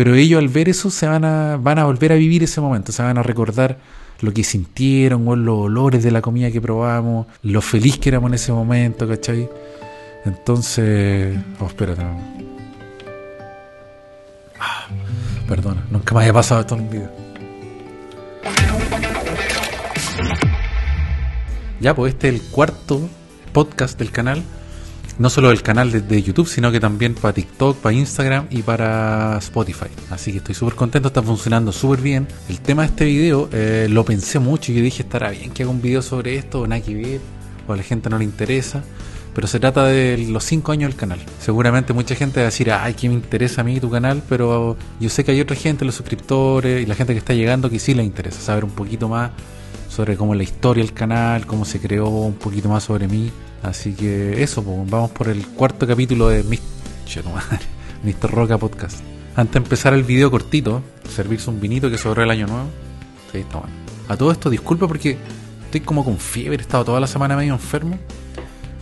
Pero ellos al ver eso se van a, van a volver a vivir ese momento, se van a recordar lo que sintieron, o los olores de la comida que probamos, lo feliz que éramos en ese momento, ¿cachai? Entonces... Oh, espérate. Ah, perdona, nunca me había pasado esto en un video. Ya, pues este es el cuarto podcast del canal. No solo del canal de, YouTube, sino que también para TikTok, para Instagram y para Spotify. Así que estoy súper contento, está funcionando súper bien. El tema de este video eh, lo pensé mucho y yo dije, estará bien que haga un video sobre esto o nada que ver, o a la gente no le interesa. Pero se trata de los 5 años del canal. Seguramente mucha gente va a decir, ay, que me interesa a mí tu canal, pero yo sé que hay otra gente, los suscriptores y la gente que está llegando que sí le interesa saber un poquito más sobre cómo la historia del canal, cómo se creó, un poquito más sobre mí. Así que eso, pues, vamos por el cuarto capítulo de Mr. Roca Podcast. Antes de empezar el video cortito, servirse un vinito que sobró el año nuevo. Sí, está bueno. A todo esto, disculpa porque estoy como con fiebre, he estado toda la semana medio enfermo.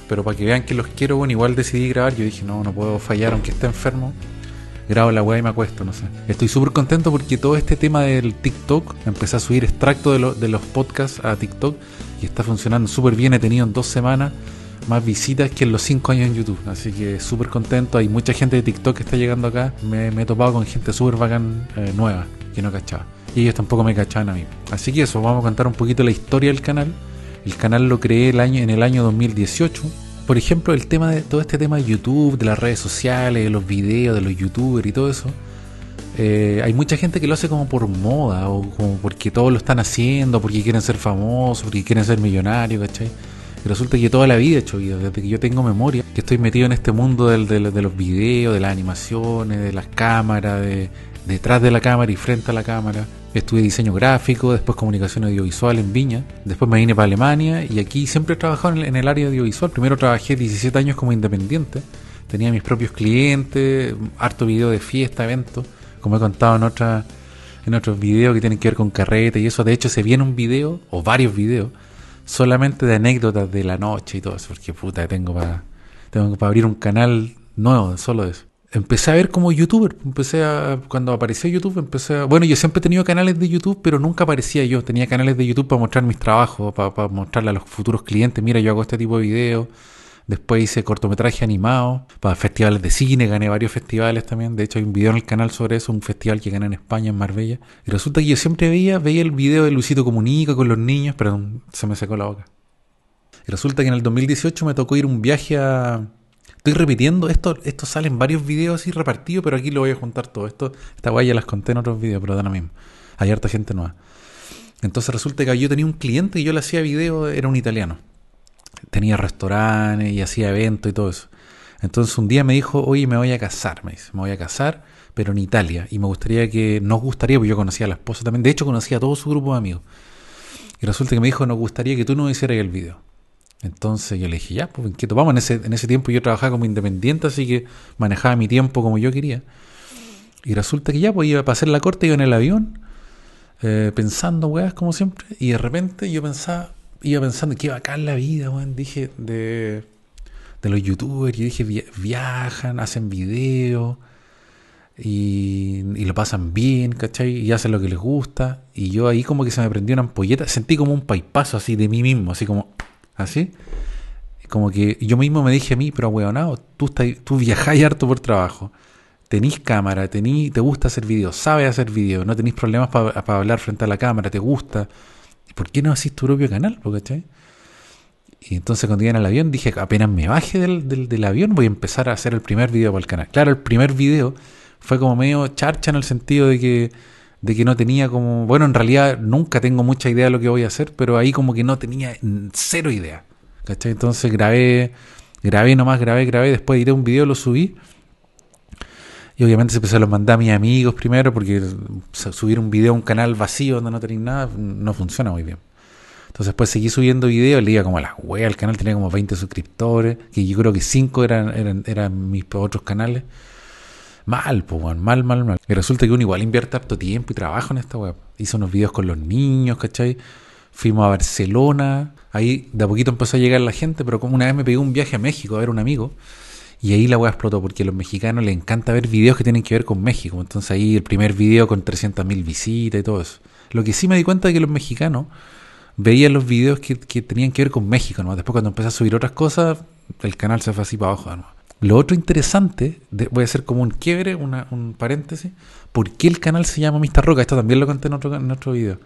Pero para que vean que los quiero, bueno, igual decidí grabar. Yo dije, no, no puedo fallar aunque esté enfermo grabo la weá y me acuesto, no sé. Estoy súper contento porque todo este tema del TikTok, empecé a subir extractos de, de los podcasts a TikTok y está funcionando súper bien. He tenido en dos semanas más visitas que en los cinco años en YouTube. Así que súper contento. Hay mucha gente de TikTok que está llegando acá. Me, he topado con gente súper bacán eh, nueva que no cachaba. Y ellos tampoco me cachaban a mí. Así que eso, vamos a contar un poquito la historia del canal. El canal lo creé en el año 2018 por ejemplo, el tema de todo este tema de YouTube, de las redes sociales, de los videos, de los youtubers y todo eso, eh, hay mucha gente que lo hace como por moda o como porque todos lo están haciendo, porque quieren ser famosos, porque quieren ser millonarios, ¿cachai? Y resulta que toda la vida he hecho vida, desde que yo tengo memoria, que estoy metido en este mundo de los videos, de las animaciones, de las cámaras, de detrás de la cámara y frente a la cámara. Estudié diseño gráfico, después comunicación audiovisual en Viña, después me vine para Alemania y aquí siempre he trabajado en el, área audiovisual. Primero trabajé 17 años como independiente, tenía mis propios clientes, harto video de fiesta, eventos, como he contado en otra, en otros videos que tienen que ver con carrete y eso. De hecho, se viene un video, o varios videos, solamente de anécdotas de la noche y todo eso, porque puta, tengo para tengo para abrir un canal nuevo solo eso empecé a ver como youtuber. Empecé a, cuando apareció YouTube, empecé a, bueno, yo siempre he tenido canales de YouTube, pero nunca aparecía yo. Tenía canales de YouTube para mostrar mis trabajos, para, mostrarle a los futuros clientes, mira, yo hago este tipo de videos. Después hice cortometraje animado para festivales de cine, gané varios festivales también. De hecho, hay un video en el canal sobre eso, un festival que gané en España, en Marbella. Y resulta que yo siempre veía, veía el video de Luisito Comunica con los niños, pero se me secó la boca. Y resulta que en el 2018 me tocó ir un viaje a, Estoy repitiendo, esto, esto sale en varios videos así repartidos, pero aquí lo voy a juntar todo. Esto, esta guay ya las conté en otros videos, pero da lo mismo. Hay harta gente nueva. Entonces resulta que yo tenía un cliente y yo le hacía videos, era un italiano. Tenía restaurantes y hacía eventos y todo eso. Entonces un día me dijo, oye, me voy a casar, me dice, me voy a casar, pero en Italia. Y me gustaría que, nos gustaría, porque yo conocía a la esposa también, de hecho conocía a todo su grupo de amigos. Y resulta que me dijo, nos gustaría que tú no hicieras el video. Entonces yo le dije, ya, pues inquieto, vamos. En ese, en ese tiempo yo trabajaba como independiente, así que manejaba mi tiempo como yo quería. Y resulta que ya, pues iba a pasar la corte, iba en el avión, eh, pensando, weas, como siempre. Y de repente yo pensaba, iba pensando acá en la vida, weón. Dije, de, de los youtubers, y dije, viajan, hacen videos. Y, lo pasan bien, ¿cachai? Y hacen lo que les gusta. Y yo ahí como que se me prendió una ampolleta, sentí como un paipazo así de mí mismo, así como, Así. Como que yo mismo me dije a mí, pero weonado, tú, tú viajáis harto por trabajo. Tenís cámara, tení, te gusta hacer videos, sabes hacer videos, no tenés problemas para hablar frente a la cámara, te gusta. ¿Por qué no haces tu propio canal? ¿cachai? Y entonces cuando llegué el avión dije, apenas me baje del, del, avión voy a empezar a hacer el primer video para el canal. Claro, el primer video fue como medio charcha en el sentido de que de que no tenía como, bueno, en realidad nunca tengo mucha idea de lo que voy a hacer, pero ahí como que no tenía cero idea. Entonces grabé, grabé nomás, grabé, grabé, después edité un video, lo subí. Y obviamente se empezó a los mandar a mis amigos primero, porque subir un video a un canal vacío donde no tenéis nada no funciona muy bien. Entonces después seguí subiendo videos, le iba como a la wea, el canal tenía como 20 suscriptores, que yo creo que 5 eran, eran, eran mis otros canales. Mal, pues, mal, mal, mal. Y resulta que uno igual invierte harto tiempo y trabajo en esta web. Hizo unos videos con los niños, ¿cachai? Fuimos a Barcelona. Ahí de a poquito empezó a llegar la gente, pero como una vez me pegué un viaje a México a ver a un amigo. Y ahí la weá explotó porque a los mexicanos les encanta ver videos que tienen que ver con México. Entonces ahí el primer video con 300.000 visitas y todo eso. Lo que sí me di cuenta es que los mexicanos veían los videos que, tenían que ver con México. ¿no? Después cuando empecé a subir otras cosas, el canal se fue así para abajo. Lo otro interesante, voy a hacer como un quiebre, un paréntesis. ¿Por qué el canal se llama Mr. Roca? Esto también lo conté en otro, en otro video.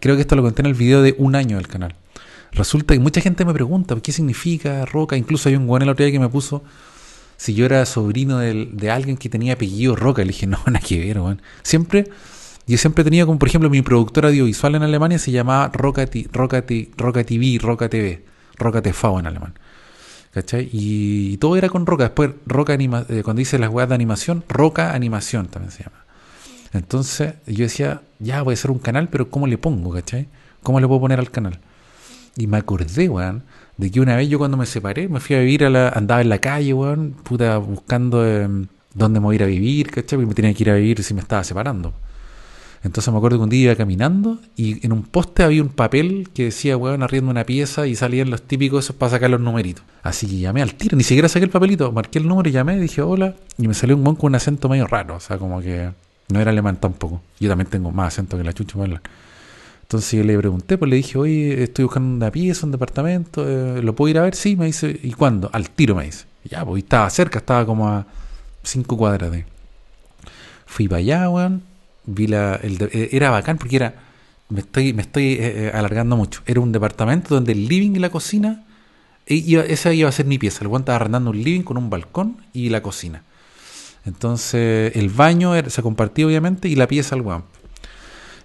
Creo que esto lo conté en el video de un año del canal. Resulta que mucha gente me pregunta qué significa Roca. Incluso hay un guan el otro día que me puso si yo era sobrino de, alguien que tenía apellido Roca. Le dije, no, nada que ver, weón. Siempre, yo siempre tenía como, por ejemplo, mi productora audiovisual en Alemania se llamaba Roca, Roca, Roca TV, Roca TV, Roca TV en alemán. ¿Cachai? Y, todo era con Roca. Después, Roca anima, eh, cuando dice las weas de animación, Roca Animación también se llama. Entonces yo decía, ya voy a hacer un canal, pero ¿cómo le pongo, cachai? ¿Cómo le puedo poner al canal? Y me acordé, weón, de que una vez yo cuando me separé, me fui a vivir a la, andaba en la calle, weón, puta, buscando em, dónde me voy a ir a vivir, ¿cachai? Porque me tenía que ir a vivir si me estaba separando. Entonces me acuerdo que un día iba caminando y en un poste había un papel que decía, weón, arriendo una pieza y salían los típicos esos para sacar los numeritos. Así que llamé al tiro, ni siquiera saqué el papelito, marqué el número y llamé, dije hola, y me salió un weón con un acento medio raro, o sea, como que no era alemán tampoco. Yo también tengo más acento que la chucha Entonces yo le pregunté, pues le dije, oye, estoy buscando una pieza, un departamento, eh, ¿lo puedo ir a ver? Sí, me dice, ¿y cuándo? Al tiro me dice. Ya, pues estaba cerca, estaba como a cinco cuadras de. Fui para allá, weón. Vi la. Eh, era bacán porque era. Me estoy, me estoy eh, alargando mucho. Era un departamento donde el living y la cocina. esa iba a ser mi pieza. El weón estaba arrendando un living con un balcón y la cocina. Entonces el baño se compartía obviamente y la pieza al weón.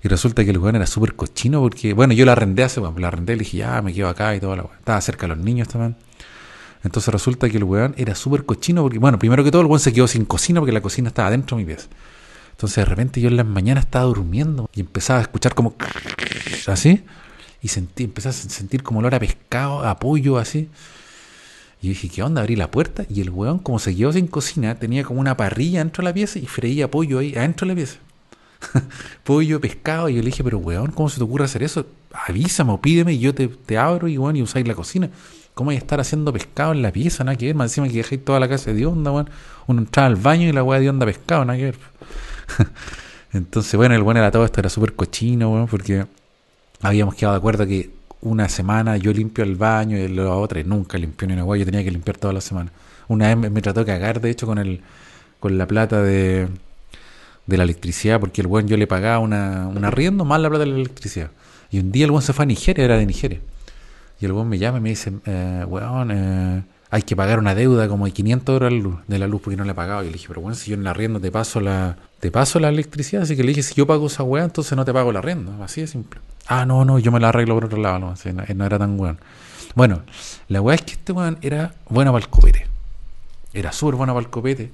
Y resulta que el weón era súper cochino porque, bueno, yo la arrendé hace, weón, la arrendé y le dije, ya, me quedo acá y toda la weón. Estaba cerca de los niños también. Entonces resulta que el weón era súper cochino porque, bueno, primero que todo el weón se quedó sin cocina porque la cocina estaba dentro de mi pieza. Entonces de repente yo en las mañanas estaba durmiendo y empezaba a escuchar como así y sentí, empecé a sentir como olor a pescado, a pollo, así. Y yo dije, ¿qué onda? Abrí la puerta y el weón, como se quedó sin cocina, tenía como una parrilla dentro de la pieza y freía pollo ahí adentro de la pieza. pollo, pescado. Y yo le dije, pero weón, ¿cómo se te ocurre hacer eso? Avísame o pídeme y yo te, te abro y, y usáis la cocina. ¿Cómo hay que estar haciendo pescado en la pieza? Nada que ver. Encima que dejéis toda la casa de onda, weón. Uno entraba al baño y la weá de onda pescado, nada que ver. Entonces, bueno, el weón era todo esto, era súper cochino, weón, porque habíamos quedado de acuerdo que una semana yo limpio el baño y la otra nunca limpió ni una agua, yo tenía que limpiar toda la semana. Una vez me, trató de cagar, de hecho, con el con la plata de, de la electricidad, porque el buen yo le pagaba una, un arriendo más la plata de la electricidad. Y un día el buen se fue a Nigeria, era de Nigeria. Y el buen me llama y me dice, eh, weón, eh, hay que pagar una deuda como de 500 euros de la luz, porque no le he pagado. Y le dije, pero bueno, si yo en la arriendo te paso la, te paso la electricidad, así que le dije, si yo pago esa weá, entonces no te pago la arriendo. Así de simple. Ah, no, no, yo me la arreglo por otro lado, no, no, era tan weón. Bueno, la weá es que este weón era bueno para el copete. Era súper bueno para el copete.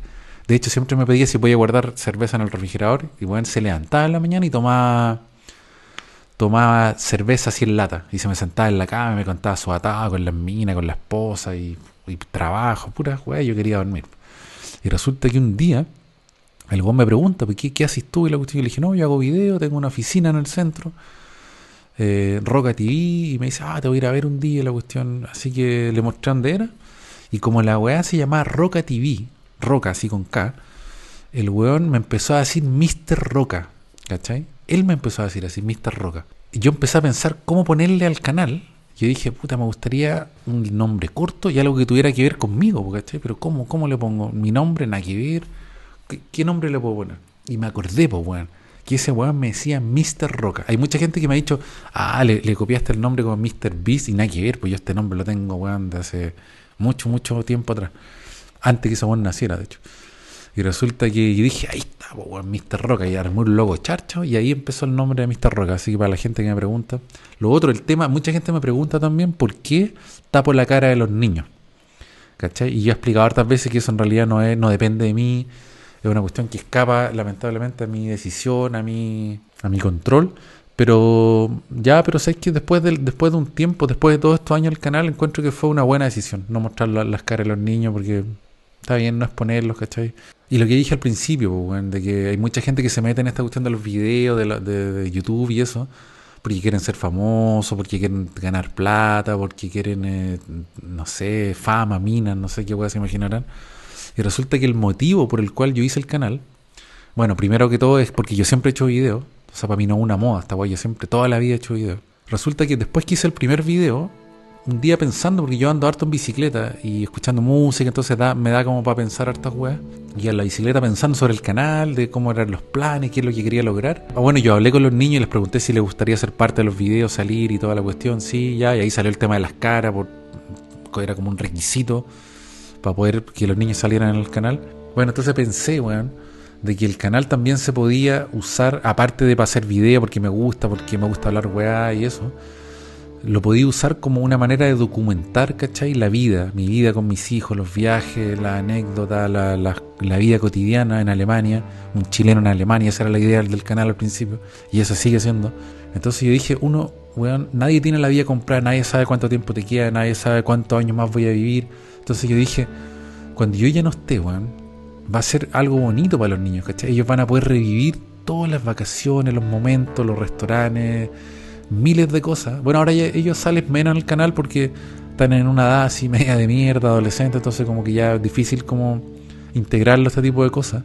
De hecho, siempre me pedía si podía guardar cerveza en el refrigerador. Y weón se levantaba en la mañana y tomaba tomaba cerveza así en lata. Y se me sentaba en la cama y me contaba su atado con las minas, con la esposa y, trabajo, pura weá, yo quería dormir. Y resulta que un día el weón me pregunta, ¿qué, qué haces tú? Y la cuestión, le dije, no, yo hago video, tengo una oficina en el centro eh, Roca TV y me dice, ah, te voy a ir a ver un día la cuestión. Así que le mostré dónde era. Y como la weá se llamaba Roca TV, Roca así con K, el weón me empezó a decir Mr. Roca, ¿cachai? Él me empezó a decir así, Mr. Roca. Y yo empecé a pensar cómo ponerle al canal. Yo dije, puta, me gustaría un nombre corto y algo que tuviera que ver conmigo, ¿cachai? Pero ¿cómo, cómo le pongo? Mi nombre, nada que. ¿Qué, nombre le puedo poner? Y me acordé, pues, weón que ese weón me decía Mr. Roca. Hay mucha gente que me ha dicho, ah, le, copiaste el nombre como Mr. Beast y nada que pues yo este nombre lo tengo, weón, de hace mucho, mucho tiempo atrás. Antes que ese weón naciera, de hecho. Y resulta que dije, ahí está, weón, Mr. Roca. Y armó un logo charcho y ahí empezó el nombre de Mr. Roca. Así que para la gente que me pregunta. Lo otro, el tema, mucha gente me pregunta también por qué tapo la cara de los niños. ¿Cachai? Y yo he explicado hartas veces que eso en realidad no, es, no depende de mí es una cuestión que escapa lamentablemente a mi decisión, a mi, a mi control. Pero ya, pero sé que después de, después de un tiempo, después de todos estos años del canal, encuentro que fue una buena decisión no mostrar las caras de los niños porque está bien no exponerlos, ¿cachai? Y lo que dije al principio, de que hay mucha gente que se mete en esta cuestión de los videos de, de, YouTube y eso, porque quieren ser famosos, porque quieren ganar plata, porque quieren, eh, no sé, fama, minas, no sé qué se imaginarán. Y resulta que el motivo por el cual yo hice el canal, bueno, primero que todo es porque yo siempre he hecho videos, o sea, para mí no es una moda, esta guay, yo siempre, toda la vida he hecho videos. Resulta que después que hice el primer video, un día pensando, porque yo ando harto en bicicleta y escuchando música, entonces da, me da como para pensar hartas weas. Y en la bicicleta pensando sobre el canal, de cómo eran los planes, qué es lo que quería lograr. Ah, bueno, yo hablé con los niños y les pregunté si les gustaría ser parte de los videos, salir y toda la cuestión. Sí, ya, y ahí salió el tema de las caras, por, era como un requisito para poder que los niños salieran en el canal. Bueno, entonces pensé, weón, de que el canal también se podía usar, aparte de para hacer video, porque me gusta, porque me gusta hablar weá y eso lo podía usar como una manera de documentar, ¿cachai? La vida, mi vida con mis hijos, los viajes, la anécdota, la, la, vida cotidiana en Alemania, un chileno en Alemania, esa era la idea del canal al principio, y eso sigue siendo. Entonces yo dije, uno, weón, nadie tiene la vida comprada, nadie sabe cuánto tiempo te queda, nadie sabe cuántos años más voy a vivir. Entonces yo dije, cuando yo ya no esté, weón, va a ser algo bonito para los niños, ¿cachai? Ellos van a poder revivir todas las vacaciones, los momentos, los restaurantes miles de cosas. Bueno, ahora ellos salen menos en el canal porque están en una edad así media de mierda, adolescente, entonces como que ya es difícil como integrarlo este tipo de cosas.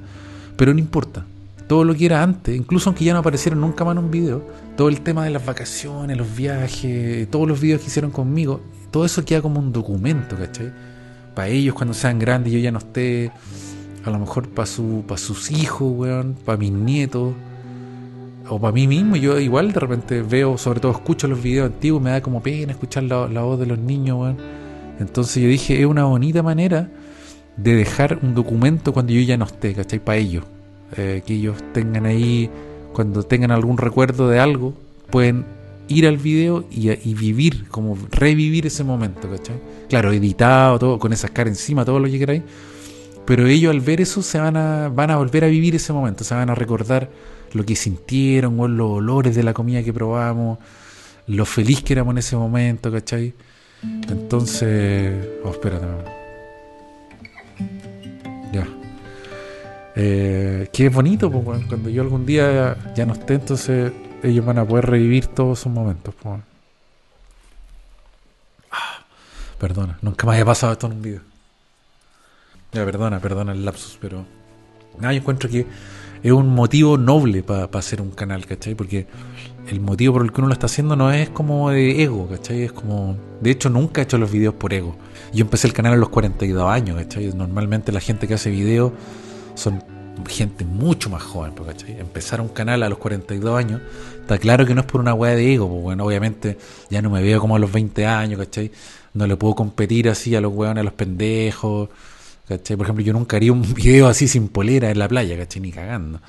Pero no importa. Todo lo que era antes, incluso aunque ya no aparecieron nunca más en un video, todo el tema de las vacaciones, los viajes, todos los videos que hicieron conmigo, todo eso queda como un documento, ¿cachai? Para ellos cuando sean grandes yo ya no esté, a lo mejor para su, para sus hijos, weón, para mis nietos, o para mí mismo, yo igual de repente veo, sobre todo escucho los videos antiguos, me da como pena escuchar la, voz de los niños, Entonces yo dije, es una bonita manera de dejar un documento cuando yo ya no esté, ¿cachai? Para ellos. Eh, que ellos tengan ahí, cuando tengan algún recuerdo de algo, pueden ir al video y, vivir, como revivir ese momento, ¿cachai? Claro, editado, todo, con esas caras encima, todo lo que queráis. Pero ellos al ver eso se van a, van a volver a vivir ese momento, se van a recordar lo que sintieron, o los olores de la comida que probamos, lo feliz que éramos en ese momento, ¿cachai? Entonces, oh, espérate. Ya. Eh, que es bonito, pues, cuando yo algún día ya no esté, entonces ellos van a poder revivir todos esos momentos. Pues. Ah, perdona, nunca me haya pasado esto en un video. Ya, perdona, perdona el lapsus, pero... Nada, yo encuentro que es un motivo noble para hacer un canal, ¿cachai? Porque el motivo por el que uno lo está haciendo no es como de ego, ¿cachai? Es como... De hecho, nunca he hecho los videos por ego. Yo empecé el canal a los 42 años, ¿cachai? Normalmente la gente que hace videos son gente mucho más joven, ¿cachai? Empezar un canal a los 42 años, está claro que no es por una weá de ego, pues bueno, obviamente ya no me veo como a los 20 años, ¿cachai? No le puedo competir así a los weones, a los pendejos, por ejemplo, yo nunca haría un video así sin polera en la playa, ¿cachai? Ni cagando.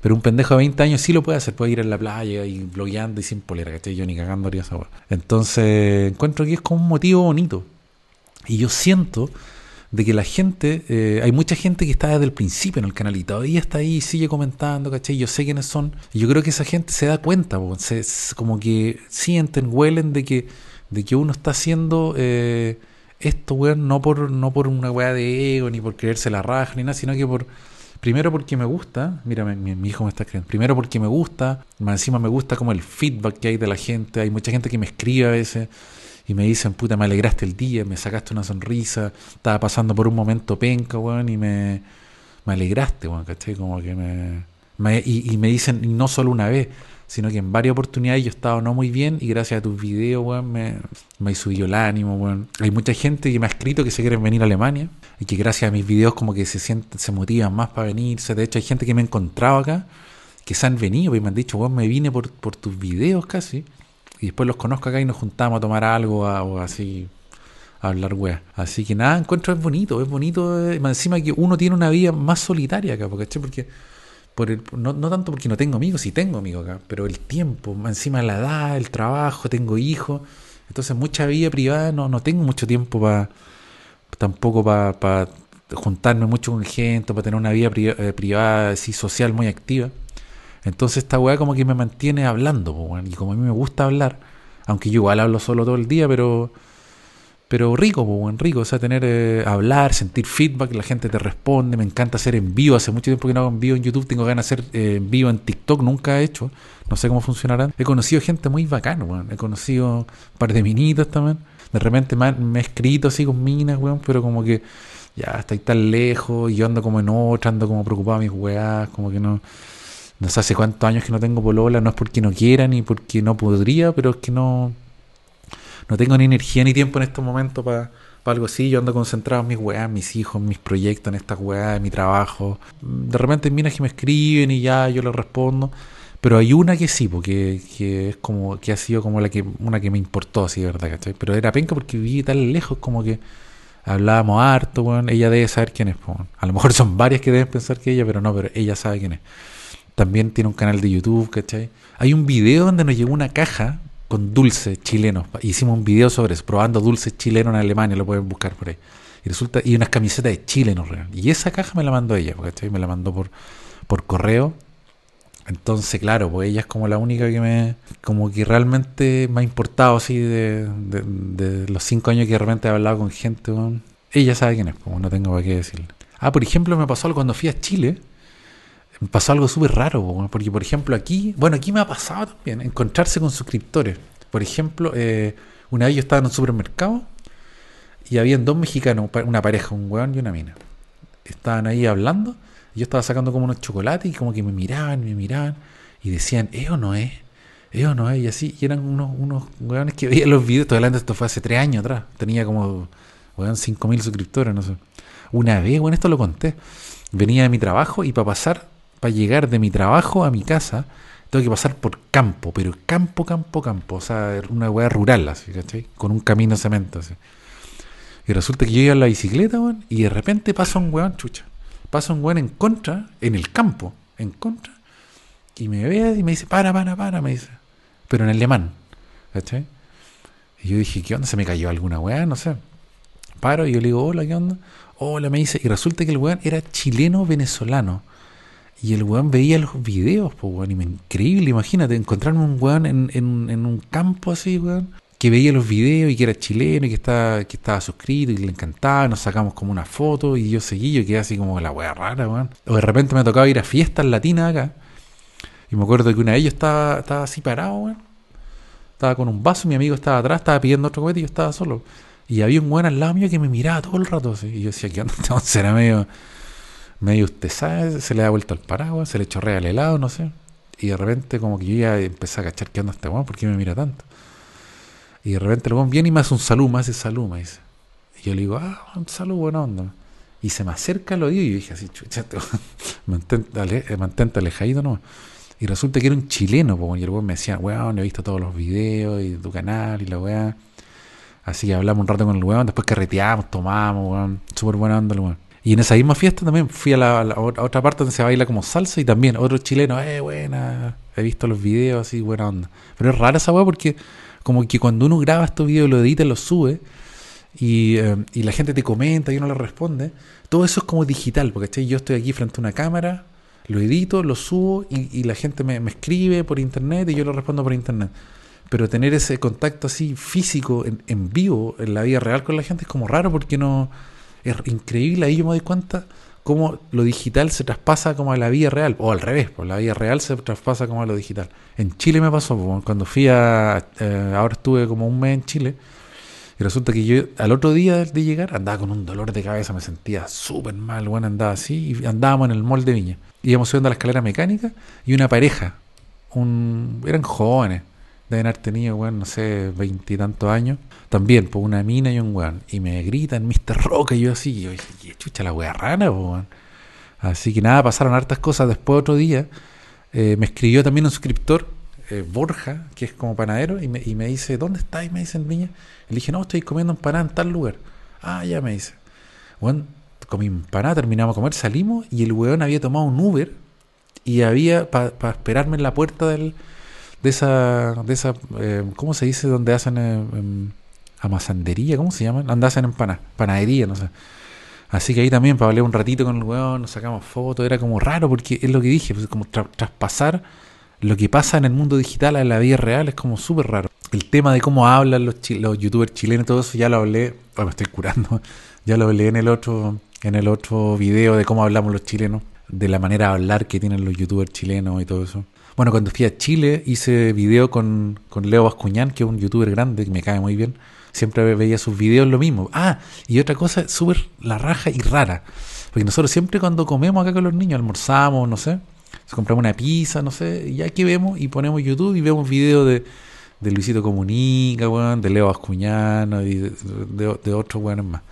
Pero un pendejo de 20 años sí lo puede hacer, puede ir en la playa y blogueando y sin polera, ¿cachai? Yo ni cagando haría esa Entonces, encuentro que es como un motivo bonito. Y yo siento de que la gente, eh, hay mucha gente que está desde el principio en el canal y todavía está ahí sigue comentando, ¿cachai? Yo sé quiénes son. Y yo creo que esa gente se da cuenta, como que sienten, huelen de que, de que uno está haciendo... Eh, esto, weón, no por, no por una weá de ego, ni por creerse la raja, ni nada, sino que por. Primero porque me gusta, mira, mi, hijo me está escribiendo. Primero porque me gusta, más encima me gusta como el feedback que hay de la gente. Hay mucha gente que me escribe a veces y me dicen, puta, me alegraste el día, me sacaste una sonrisa, estaba pasando por un momento penca, weón, y me, me alegraste, weón, ¿cachai? Como que me. y, y me dicen, no solo una vez, sino que en varias oportunidades yo he estado no muy bien y gracias a tus videos, weón, me, me subido el ánimo, weón. Hay mucha gente que me ha escrito que se quieren venir a Alemania y que gracias a mis videos como que se sienten, se motivan más para venirse. De hecho, hay gente que me ha encontrado acá que se han venido y me han dicho, weón, me vine por, por tus videos casi. Y después los conozco acá y nos juntamos a tomar algo o así a hablar weá. Así que nada, encuentro es bonito, es bonito. Eh, encima que uno tiene una vida más solitaria acá, porque, porque por el, no, no, tanto porque no tengo amigos, sí tengo amigos acá, pero el tiempo, encima la edad, el trabajo, tengo hijos, entonces mucha vida privada, no, no tengo mucho tiempo para tampoco para juntarme mucho con gente, para tener una vida eh, privada, así social muy activa. Entonces esta weá como que me mantiene hablando, y como a mí me gusta hablar, aunque yo igual hablo solo todo el día, pero pero rico, buen rico, o sea, tener, eh, hablar, sentir feedback, la gente te responde, me encanta hacer en vivo, hace mucho tiempo que no hago en vivo en YouTube, tengo ganas de hacer eh, en vivo en TikTok, nunca he hecho, no sé cómo funcionarán. He conocido gente muy bacana, weón, he conocido un par de minitos también, de repente me, he escrito así con minas, weón, pero como que ya estoy tan lejos, y yo ando como en otra, ando como preocupado a mis weás, como que no, no sé hace cuántos años que no tengo polola, no es porque no quiera ni porque no podría, pero es que no, no tengo ni energía ni tiempo en estos momentos para algo así. Yo ando concentrado en mis weas, en mis hijos, en mis proyectos, en estas weas, en mi trabajo. De repente minas que me escriben y ya yo les respondo. Pero hay una que sí, porque que es como que ha sido como la que una que me importó, así, ¿verdad? ¿cachai? Pero era penca porque viví tan lejos como que hablábamos harto, weón. Ella debe saber quién es. A lo mejor son varias que deben pensar que ella, pero no, pero ella sabe quién es. También tiene un canal de YouTube, ¿cachai? Hay un video donde nos llegó una caja con dulces chilenos. Hicimos un video sobre eso, probando dulces chilenos en Alemania, lo pueden buscar por ahí. Y resulta, y unas camisetas de Chile, no real. Y esa caja me la mandó ella, ¿cachai? Me la mandó por, por correo entonces, claro, pues ella es como la única que me, como que realmente me ha importado así de, de, los cinco años que realmente he hablado con gente, ella sabe quién es, como no tengo para qué decirle. Ah, por ejemplo, me pasó algo cuando fui a Chile, pasó algo súper raro, porque por ejemplo aquí, bueno, aquí me ha pasado también, encontrarse con suscriptores. Por ejemplo, eh, una vez yo estaba en un supermercado y habían dos mexicanos, una pareja, un weón y una mina. Estaban ahí hablando yo estaba sacando como unos chocolates y como que me miraban, me miraban y decían, ¿eh o no es? ¿Eh o no es? Y así, y eran unos, unos weones que veían los videos, todo adelante, esto fue hace tres años atrás, tenía como, weón, cinco mil suscriptores, no sé. Una vez, bueno, esto lo conté, venía de mi trabajo y para pasar, para llegar de mi trabajo a mi casa, tengo que pasar por campo, pero campo, campo, campo, o sea, una weá rural, así, ¿cachai? Con un camino cemento, así. Y resulta que yo iba en la bicicleta, weón, y de repente pasa un weón, chucha pasa un weón en contra, en el campo, en contra, y me ve y me dice, para, para, para, me dice, pero en alemán, ¿cachai? Y yo dije, ¿qué onda? ¿Se me cayó alguna weá? No sé. Paro y yo le digo, hola, ¿qué onda? Hola, me dice, y resulta que el weón era chileno-venezolano. Y el weón veía los videos, pues, weón, y me increíble, imagínate, encontrarme un weón en, en, en un campo así, weón, que veía los videos y que era chileno y que estaba, que estaba suscrito y le encantaba, nos sacamos como una foto y yo seguí, yo quedé así como la wea rara, weón. O de repente me tocaba ir a fiestas latinas acá. Y me acuerdo que una de ellos estaba, estaba así parado, weón. Estaba con un vaso, mi amigo estaba atrás, estaba pidiendo otro cohete y yo estaba solo. Y había un weón al lado mío que me miraba todo el rato así. Y yo decía, ¿qué onda? Será medio, medio usted sabe, se le da vuelto al paraguas, se le chorrea el helado, no sé. Y de repente como que yo ya empecé a cachar qué onda este weón, ¿por qué me mira tanto? Y de repente el viene y me hace un salud, me hace salud, me dice. Y yo le digo, ah, un salud, buena onda. Y se me acerca lo oído y yo dije así, chucha, mantente, mantente alejadito no. Y resulta que era un chileno, porque y el weón me decía, weón, he visto todos los videos y tu canal y la weá. Así que hablamos un rato con el weón, después carreteamos, tomamos, weón. Súper buena onda el weón. Y en esa misma fiesta también fui a la, otra parte donde se baila como salsa y también otro chileno, eh, buena, he visto los videos así, buena onda. Pero es rara esa weá porque como que cuando uno graba estos videos, lo edita, lo sube, y, eh, y, la gente te comenta y uno le responde, todo eso es como digital, porque yo estoy aquí frente a una cámara, lo edito, lo subo y, y la gente me, me, escribe por internet y yo lo respondo por internet. Pero tener ese contacto así físico, en, en vivo, en la vida real con la gente es como raro porque no... Es increíble, ahí yo me doy cuenta cómo lo digital se traspasa como a la vida real, o al revés, pues la vida real se traspasa como a lo digital. En Chile me pasó, pues, cuando fui a, eh, ahora estuve como un mes en Chile, y resulta que yo al otro día de llegar andaba con un dolor de cabeza, me sentía súper mal, bueno, andaba así, y andábamos en el mall de Viña. Íbamos subiendo a la escalera mecánica y una pareja, un, eran jóvenes, deben haber tenido, bueno, no sé, veintitantos años, también, por una mina y un weón. Y me gritan Mr. Roca y yo así, y yo dije, chucha la wea rana, weón. Así que nada, pasaron hartas cosas. Después otro día eh, me escribió también un suscriptor, eh, Borja, que es como panadero, y me, y me dice, ¿dónde estás? Y me dice en Viña. Le dije, no, estoy comiendo empanada en tal lugar. Ah, ya me dice. Bueno, comí empanada, terminamos de comer, salimos y el weón había tomado un Uber y había, para esperarme en la puerta del, de esa, de esa eh, ¿cómo se dice? Donde hacen em, amasandería, ¿cómo se llaman? Andas en panadería, no sé. Así que ahí también, para hablar un ratito con el weón, nos sacamos fotos, era como raro, porque es lo que dije, pues como traspasar lo que pasa en el mundo digital a la vida real es como súper raro. El tema de cómo hablan los, los youtubers chilenos, todo eso ya lo hablé, bueno, me estoy curando, ya lo hablé en el otro, en el otro video de cómo hablamos los chilenos. de la manera de hablar que tienen los youtubers chilenos y todo eso. Bueno, cuando fui a Chile hice video con, con Leo Bascuñán, que es un youtuber grande que me cae muy bien. Siempre veía sus videos lo mismo. Ah, y otra cosa súper la raja y rara. Porque nosotros siempre cuando comemos acá con los niños, almorzamos, no sé, compramos una pizza, no sé, y ya que vemos y ponemos YouTube y vemos videos de, de Luisito Comunica, de Leo Bascuñano y de, de, otros weones más.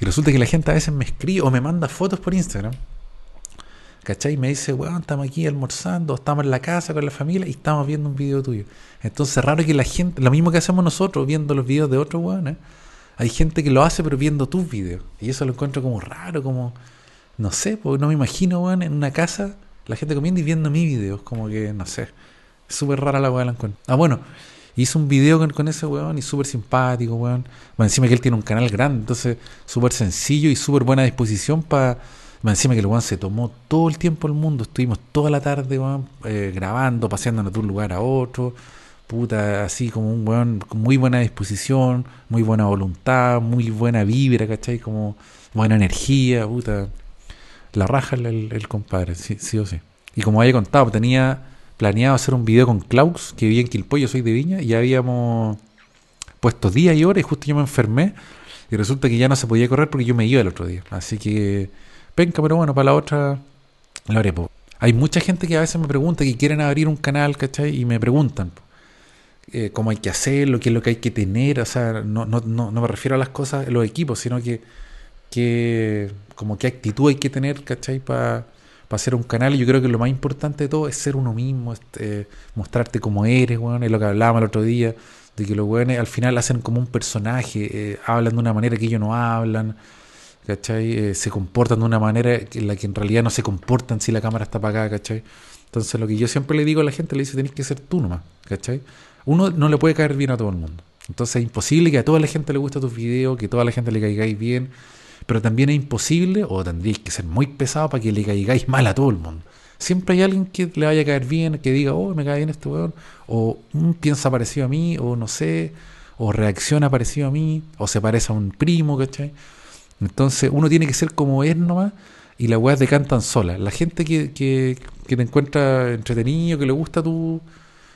Y resulta que la gente a veces me escribe o me manda fotos por Instagram. ¿Cachai? Y me dice, weón, estamos aquí almorzando, estamos en la casa con la familia y estamos viendo un video tuyo. Entonces, raro que la gente, lo mismo que hacemos nosotros viendo los videos de otros weones, hay gente que lo hace pero viendo tus videos. Y eso lo encuentro como raro, como, no sé, porque no me imagino, weón, en una casa la gente comiendo y viendo mis videos, como que, no sé, súper rara la weá la encuentro. Ah, bueno, hice un video con, con ese weón y súper simpático, weón. Bueno, encima que él tiene un canal grande, entonces súper sencillo y súper buena disposición para... Encima que el weón se tomó todo el tiempo el mundo, estuvimos toda la tarde, eh, grabando, paseando de un lugar a otro, puta, así como un weón con muy buena disposición, muy buena voluntad, muy buena vibra, ¿cachai? Como buena energía, puta. La raja el, compadre, sí, sí o sí. Y como había contado, tenía planeado hacer un video con Klaus, que vivía en Quilpó, soy de Viña, y ya habíamos puesto días y horas, y justo yo me enfermé, y resulta que ya no se podía correr porque yo me iba el otro día. Así que, penca, pero bueno, para la otra, lo haré. Hay mucha gente que a veces me pregunta que quieren abrir un canal, ¿cachai? Y me preguntan eh, cómo hay que hacerlo, qué es lo que hay que tener, o sea, no, no, no, no me refiero a las cosas, los equipos, sino que, que como qué actitud hay que tener, ¿cachai? Para para hacer un canal. Y yo creo que lo más importante de todo es ser uno mismo, este, mostrarte como eres, bueno, es lo que hablábamos el otro día, de que los weones al final hacen como un personaje, eh, hablan de una manera que ellos no hablan, ¿cachai? Eh, se comportan de una manera en la que en realidad no se comportan si la cámara está apagada, ¿cachai? Entonces lo que yo siempre le digo a la gente, le dice, tenés que ser tú nomás, ¿cachai? Uno no le puede caer bien a todo el mundo. Entonces es imposible que a toda la gente le guste tus videos, que a toda la gente le caigáis bien, pero también es imposible, o tendríais que ser muy pesado para que le caigáis mal a todo el mundo. Siempre hay alguien que le vaya a caer bien, que diga, oh, me cae bien este weón, o mm, piensa parecido a mí, o no sé, o reacciona parecido a mí, o se parece a un primo, ¿cachai? Entonces uno tiene que ser como es nomás y las weas decantan solas. La gente que, que, que, te encuentra entretenido, que le gusta tu,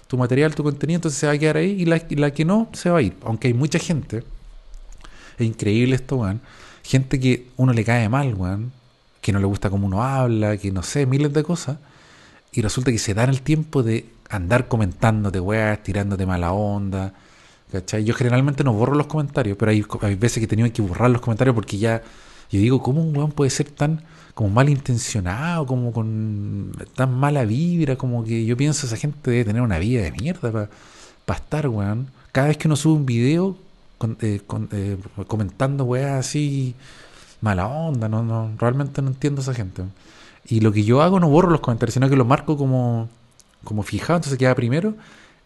tu material, tu contenido, entonces se va a quedar ahí y la, la que no se va a ir. Aunque hay mucha gente, es increíble esto, weón gente que uno le cae mal, weón, que no le gusta cómo uno habla, que no sé, miles de cosas, y resulta que se dan el tiempo de andar comentándote, weón, tirándote mala onda, ¿cachai? Yo generalmente no borro los comentarios, pero hay, hay veces que he tenido que borrar los comentarios porque ya, yo digo, ¿cómo un weón puede ser tan como malintencionado, como con tan mala vibra, como que yo pienso esa gente debe tener una vida de mierda para estar, weón. Cada vez que uno sube un video, eh, eh, comentando weas así mala onda, no, no, realmente no entiendo a esa gente. Y lo que yo hago no borro los comentarios, sino que los marco como, como fijado, entonces queda primero.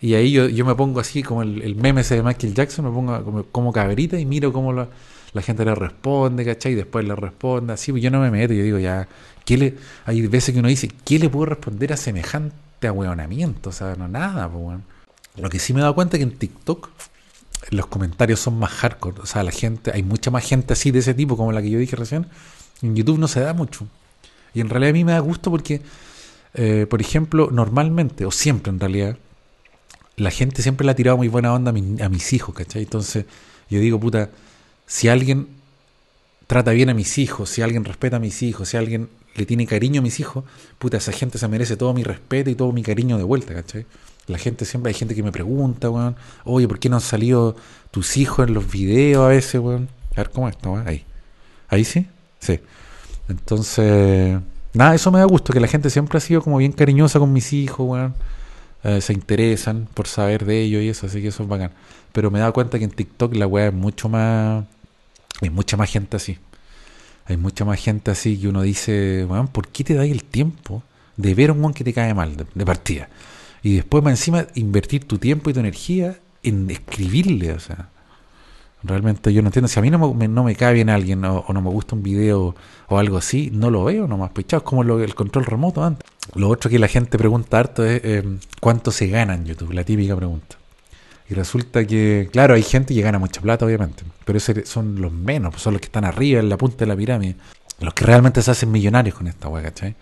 Y ahí yo, yo me pongo así como el, meme ese de Michael Jackson, me pongo como, como cabrita y miro cómo la, la, gente le responde, ¿cachai? Y después le responde, así, pues yo no me meto, yo digo ya, ¿qué le, hay veces que uno dice, ¿qué le puedo responder a semejante ahueonamiento? O sea, no nada, pues bueno. Lo que sí me he dado cuenta es que en TikTok los comentarios son más hardcore. O sea, la gente, hay mucha más gente así de ese tipo, como la que yo dije recién. En YouTube no se da mucho. Y en realidad a mí me da gusto porque, eh, por ejemplo, normalmente, o siempre en realidad, la gente siempre le ha tirado muy buena onda a, mis hijos, ¿cachai? Entonces, yo digo, puta, si alguien trata bien a mis hijos, si alguien respeta a mis hijos, si alguien le tiene cariño a mis hijos, puta, esa gente se merece todo mi respeto y todo mi cariño de vuelta, ¿cachai? La gente siempre, hay gente que me pregunta, weón, oye, ¿por qué no han salido tus hijos en los videos a veces, weón? A ver cómo es, ¿no? Ahí. Ahí sí, sí. Entonces, nada, eso me da gusto, que la gente siempre ha sido como bien cariñosa con mis hijos, weón. Eh, se interesan por saber de ellos y eso, así que eso es bacán. Pero me da cuenta que en TikTok la weá es mucho más. Hay mucha más gente así. Hay mucha más gente así que uno dice, weón, ¿por qué te dais el tiempo de ver a un weón que te cae mal de partida? y después más encima invertir tu tiempo y tu energía en escribirle, o sea. Realmente yo no entiendo. Si a mí no me, no me cae bien alguien o, no me gusta un video o algo así, no lo veo nomás. Pues es como el control remoto antes. Lo otro que la gente pregunta harto es eh, cuánto se gana en YouTube, la típica pregunta. Y resulta que, claro, hay gente que gana mucha plata, obviamente, pero esos son los menos, son los que están arriba, en la punta de la pirámide. Los que realmente se hacen millonarios con esta weá, ¿cachai?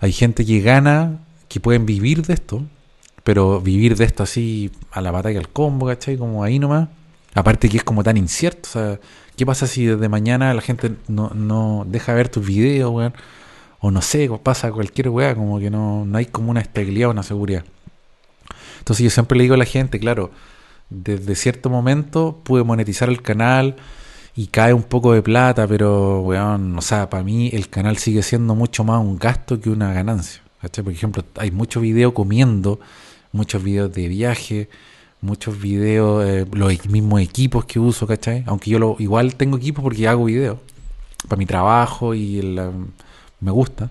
Hay gente que gana, que pueden vivir de esto, pero vivir de esto así a la batalla al combo, ¿cachai? Como ahí nomás. Aparte que es como tan incierto, o sea, ¿qué pasa si desde mañana la gente no, no deja ver tus videos, weón? O no sé, pasa cualquier weá, como que no, no hay como una estabilidad o una seguridad. Entonces yo siempre le digo a la gente, claro, desde cierto momento pude monetizar el canal y cae un poco de plata, pero, weón, o sea, para mí el canal sigue siendo mucho más un gasto que una ganancia. Por ejemplo, hay muchos videos comiendo, muchos videos de viaje, muchos videos, eh, los mismos equipos que uso, ¿cachai? Aunque yo lo, igual tengo equipos porque hago videos para mi trabajo y me gusta.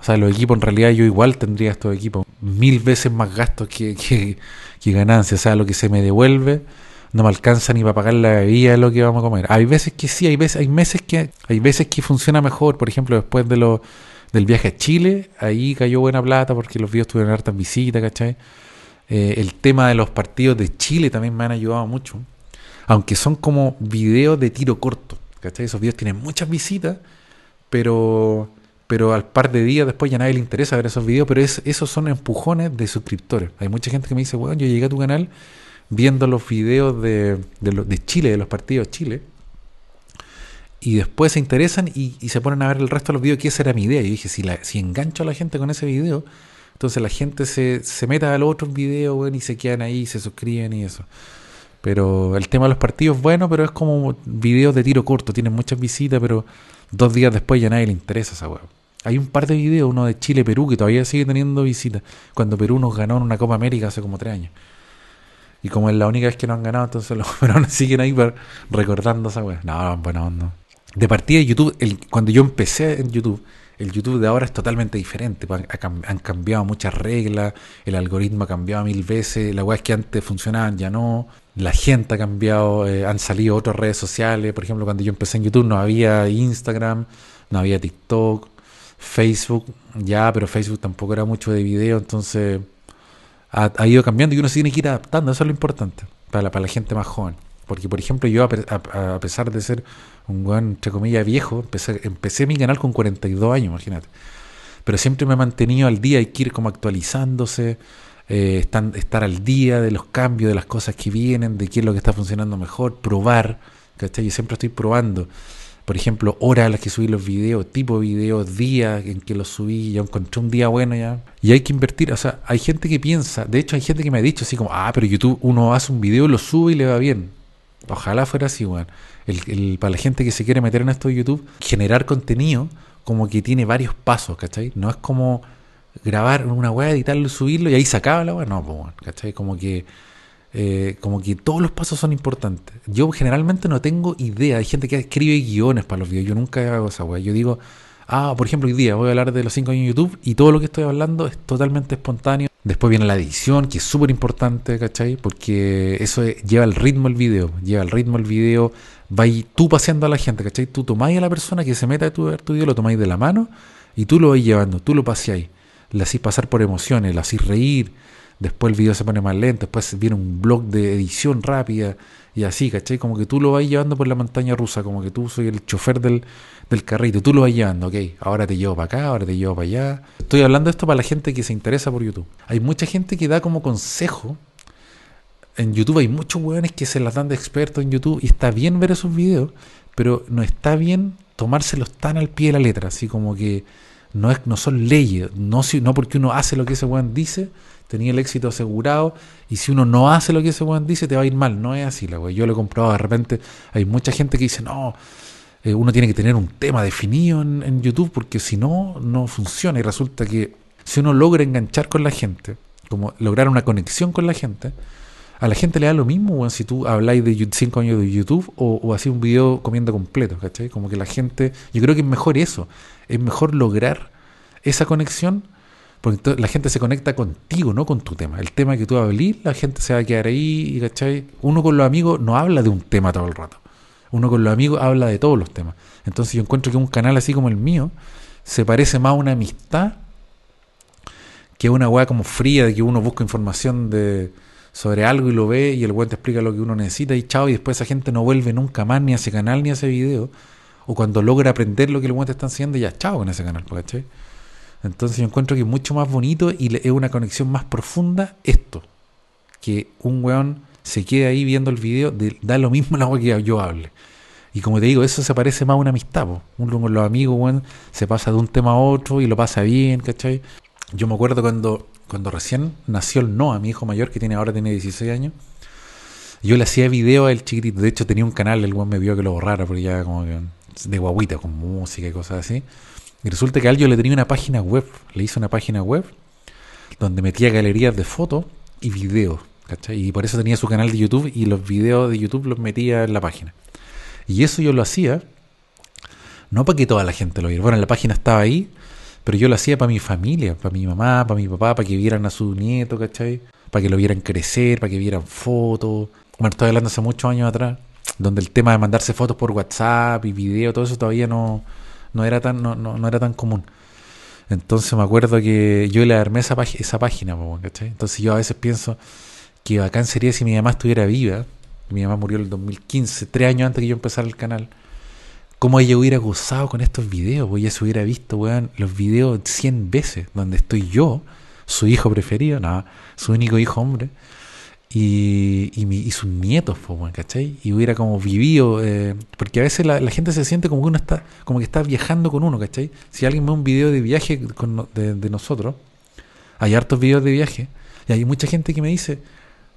O sea, los equipos en realidad yo igual tendría estos equipos mil veces más gastos que, que, ganancias. O sea, lo que se me devuelve no me alcanza ni para pagar la bebida de lo que vamos a comer. Hay veces que sí, hay veces, hay meses que, hay veces que funciona mejor. Por ejemplo, después de lo, del viaje a Chile, ahí cayó buena plata porque los videos tuvieron hartas visitas, ¿cachai? Eh, el tema de los partidos de Chile también me han ayudado mucho. Aunque son como videos de tiro corto, ¿cachai? Esos videos tienen muchas visitas, pero pero al par de días después ya nadie le interesa ver esos videos, pero es, esos son empujones de suscriptores. Hay mucha gente que me dice, bueno, yo llegué a tu canal viendo los videos de, de, Chile, de los partidos de Chile, y después se interesan y, se ponen a ver el resto de los videos, que esa era mi idea. Y dije, si, la, si engancho a la gente con ese video, entonces la gente se, se meta a los otros videos, y se quedan ahí, se suscriben y eso. Pero el tema de los partidos es bueno, pero es como videos de tiro corto, tienen muchas visitas, pero dos días después ya nadie le interesa esa hueá. Hay un par de videos, uno de Chile-Perú, que todavía sigue teniendo visitas, cuando Perú nos ganó en una Copa América hace como tres años. Y como es la única vez que no han ganado, entonces los peruanos siguen ahí recordando esa. No, bueno, no. De partida de YouTube, el, cuando yo empecé en YouTube, el YouTube de ahora es totalmente diferente. Pues, han, cambiado muchas reglas, el algoritmo ha cambiado mil veces, las weas que antes funcionaban ya no, la gente ha cambiado, eh, han salido otras redes sociales. Por ejemplo, cuando yo empecé en YouTube no había Instagram, no había TikTok, Facebook, ya, pero Facebook tampoco era mucho de video, entonces ha, ido cambiando y uno se tiene que ir adaptando, eso es lo importante para la, para la gente más joven. Porque, por ejemplo, yo, a, pesar de ser un buen, entre comillas, viejo, empecé, empecé mi canal con 42 años, imagínate. Pero siempre me he mantenido al día, hay que ir como actualizándose, eh, estar al día de los cambios, de las cosas que vienen, de qué es lo que está funcionando mejor, probar, ¿cachai? Yo siempre estoy probando por ejemplo, horas a las que subí los videos, tipo de videos, días en que los subí, ya encontré un día bueno ya. Y hay que invertir, o sea, hay gente que piensa, de hecho hay gente que me ha dicho así como, ah, pero YouTube uno hace un video, lo sube y le va bien. Ojalá fuera así, weón. El, para la gente que se quiere meter en esto de YouTube, generar contenido como que tiene varios pasos, ¿cachai? No es como grabar una weá, editarlo, subirlo y ahí se acaba la weá. No, pues, ¿cachai? Como que eh, como que todos los pasos son importantes. Yo generalmente no tengo idea. Hay gente que escribe guiones para los videos. Yo nunca hago esa weá. Yo digo, ah, por ejemplo, hoy día voy a hablar de los 5 años en YouTube y todo lo que estoy hablando es totalmente espontáneo. Después viene la edición, que es súper importante, ¿cachai? Porque eso lleva el ritmo el video. Lleva el ritmo el video. Va tú paseando a la gente, ¿cachai? Tú tomáis a la persona que se meta a tu, tu video, lo tomáis de la mano y tú lo vais llevando, tú lo paseáis. Le hacís pasar por emociones, le hacís reír después el video se pone más lento, después viene un blog de edición rápida y así, ¿cachai? Como que tú lo vas llevando por la montaña rusa, como que tú soy el chofer del, del carrito, tú lo vas llevando, ok, ahora te llevo para acá, ahora te llevo para allá. Estoy hablando de esto para la gente que se interesa por YouTube. Hay mucha gente que da como consejo. En YouTube hay muchos hueones que se las dan de expertos en YouTube y está bien ver esos videos, pero no está bien tomárselos tan al pie de la letra, así como que no, es, no son leyes, no, no porque uno hace lo que ese weón dice, tenía el éxito asegurado y si uno no hace lo que ese weón dice te va a ir mal, no es así la weón. Yo lo he comprobado, de repente hay mucha gente que dice, no, eh, uno tiene que tener un tema definido en, YouTube porque si no, no funciona y resulta que si uno logra enganchar con la gente, como lograr una conexión con la gente, a la gente le da lo mismo, weón, si tú habláis de 5 años de YouTube o, o así un video comiendo completo, ¿cachai? Como que la gente, yo creo que es mejor eso, es mejor lograr esa conexión porque la gente se conecta contigo, no con tu tema. El tema que tú hablís, la gente se va a quedar ahí, ¿cachai? Uno con los amigos no habla de un tema todo el rato. Uno con los amigos habla de todos los temas. Entonces yo encuentro que un canal así como el mío se parece más a una amistad que a una weá como fría de que uno busca información de, sobre algo y lo ve y el weón te explica lo que uno necesita y chao y después esa gente no vuelve nunca más ni a ese canal ni a ese video o cuando logra aprender lo que el weón te está haciendo, ya chao con ese canal, ¿cachai? Entonces yo encuentro que es mucho más bonito y es una conexión más profunda esto. Que un weón se quede ahí viendo el video, da lo mismo la que yo hable. Y como te digo, eso se parece más a una amistad. Po. Uno con los amigos, weón, se pasa de un tema a otro y lo pasa bien, ¿cachai? Yo me acuerdo cuando, cuando recién nació el Noah, mi hijo mayor, que tiene ahora tiene 16 años. Yo le hacía video a él chiquitito. De hecho, tenía un canal, el weón me vio que lo borrara porque ya como que de guaguita, con música y cosas así. Y resulta que a él yo le tenía una página web. Le hice una página web donde metía galerías de fotos y videos. ¿cachai? Y por eso tenía su canal de YouTube y los videos de YouTube los metía en la página. Y eso yo lo hacía, no para que toda la gente lo viera. Bueno, la página estaba ahí, pero yo lo hacía para mi familia, para mi mamá, para mi papá, para que vieran a su nieto, ¿cachai? Para que lo vieran crecer, para que vieran fotos. Bueno, estoy hablando hace muchos años atrás, donde el tema de mandarse fotos por WhatsApp y video, todo eso todavía no, no, era, tan, no, no, era tan común. Entonces me acuerdo que yo le armé esa, esa página, ¿cachai? Entonces yo a veces pienso que bacán sería si mi mamá estuviera viva mi mamá murió en el 2015, tres años antes que yo empezara el canal. Cómo ella hubiera gozado con estos videos, pues ella se hubiera visto, weón, los videos 100 veces, donde estoy yo, su hijo preferido, nada, su único hijo hombre, y, sus nietos, pues, weón, ¿cachai? Y hubiera como vivido, eh, porque a veces la, gente se siente como que uno está, como que está viajando con uno, ¿cachai? Si alguien ve un video de viaje de, de nosotros, hay hartos videos de viaje, y hay mucha gente que me dice,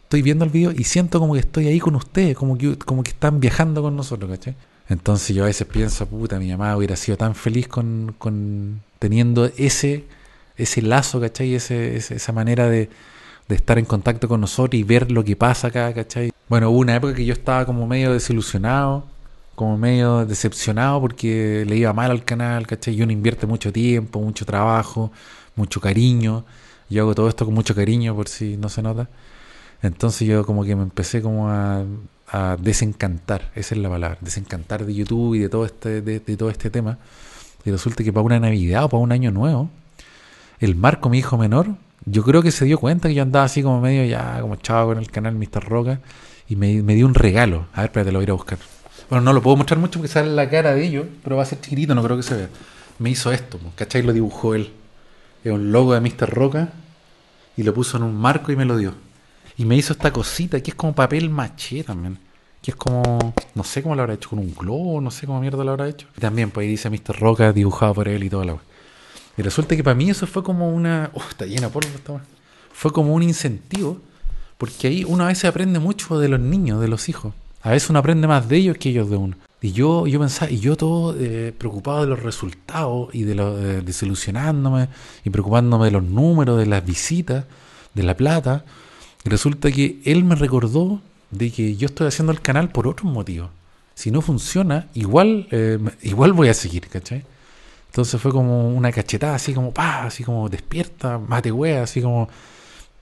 estoy viendo el video y siento como que estoy ahí con ustedes, como que, como que están viajando con nosotros, ¿cachai? Entonces yo a veces pienso, puta, mi mamá hubiera sido tan feliz con, con teniendo ese, ese lazo, ¿cachai? Ese, esa manera de, de estar en contacto con nosotros y ver lo que pasa acá, ¿cachai? Bueno, hubo una época que yo estaba como medio desilusionado, como medio decepcionado porque le iba mal al canal, ¿cachai? Y uno invierte mucho tiempo, mucho trabajo, mucho cariño. Yo hago todo esto con mucho cariño por si no se nota. Entonces yo como que me empecé como a, desencantar, esa es la palabra, desencantar de YouTube y de todo este, de, todo este tema. Y resulta que para una Navidad o para un año nuevo, el Marco, mi hijo menor, yo creo que se dio cuenta que yo andaba así como medio ya, como chavo con el canal Mr. Roca, y me, dio un regalo. A ver, espérate, lo voy a ir a buscar. Bueno, no lo puedo mostrar mucho porque sale la cara de ellos, pero va a ser chiquitito, no creo que se vea. Me hizo esto, ¿cachai? Lo dibujó él. Es un logo de Mr. Roca y lo puso en un marco y me lo dio. Y me hizo esta cosita que es como papel maché también. Que es como, no sé cómo lo habrá hecho, con un globo, no sé cómo mierda lo habrá hecho. Y también, pues ahí dice Mr. Roca dibujado por él y toda la Y resulta que para mí eso fue como una. Oh, está llena polvo esta Fue como un incentivo, porque ahí uno a veces aprende mucho de los niños, de los hijos. A veces uno aprende más de ellos que ellos de uno. Y yo, yo pensaba, y yo todo eh, preocupado de los resultados y de lo, eh, desilusionándome y preocupándome de los números, de las visitas, de la plata. Y resulta que él me recordó de que yo estoy haciendo el canal por otro motivo. Si no funciona, igual, eh, igual voy a seguir, ¿cachai? Entonces fue como una cachetada, así como, pa, así como despierta, mate wea, así como,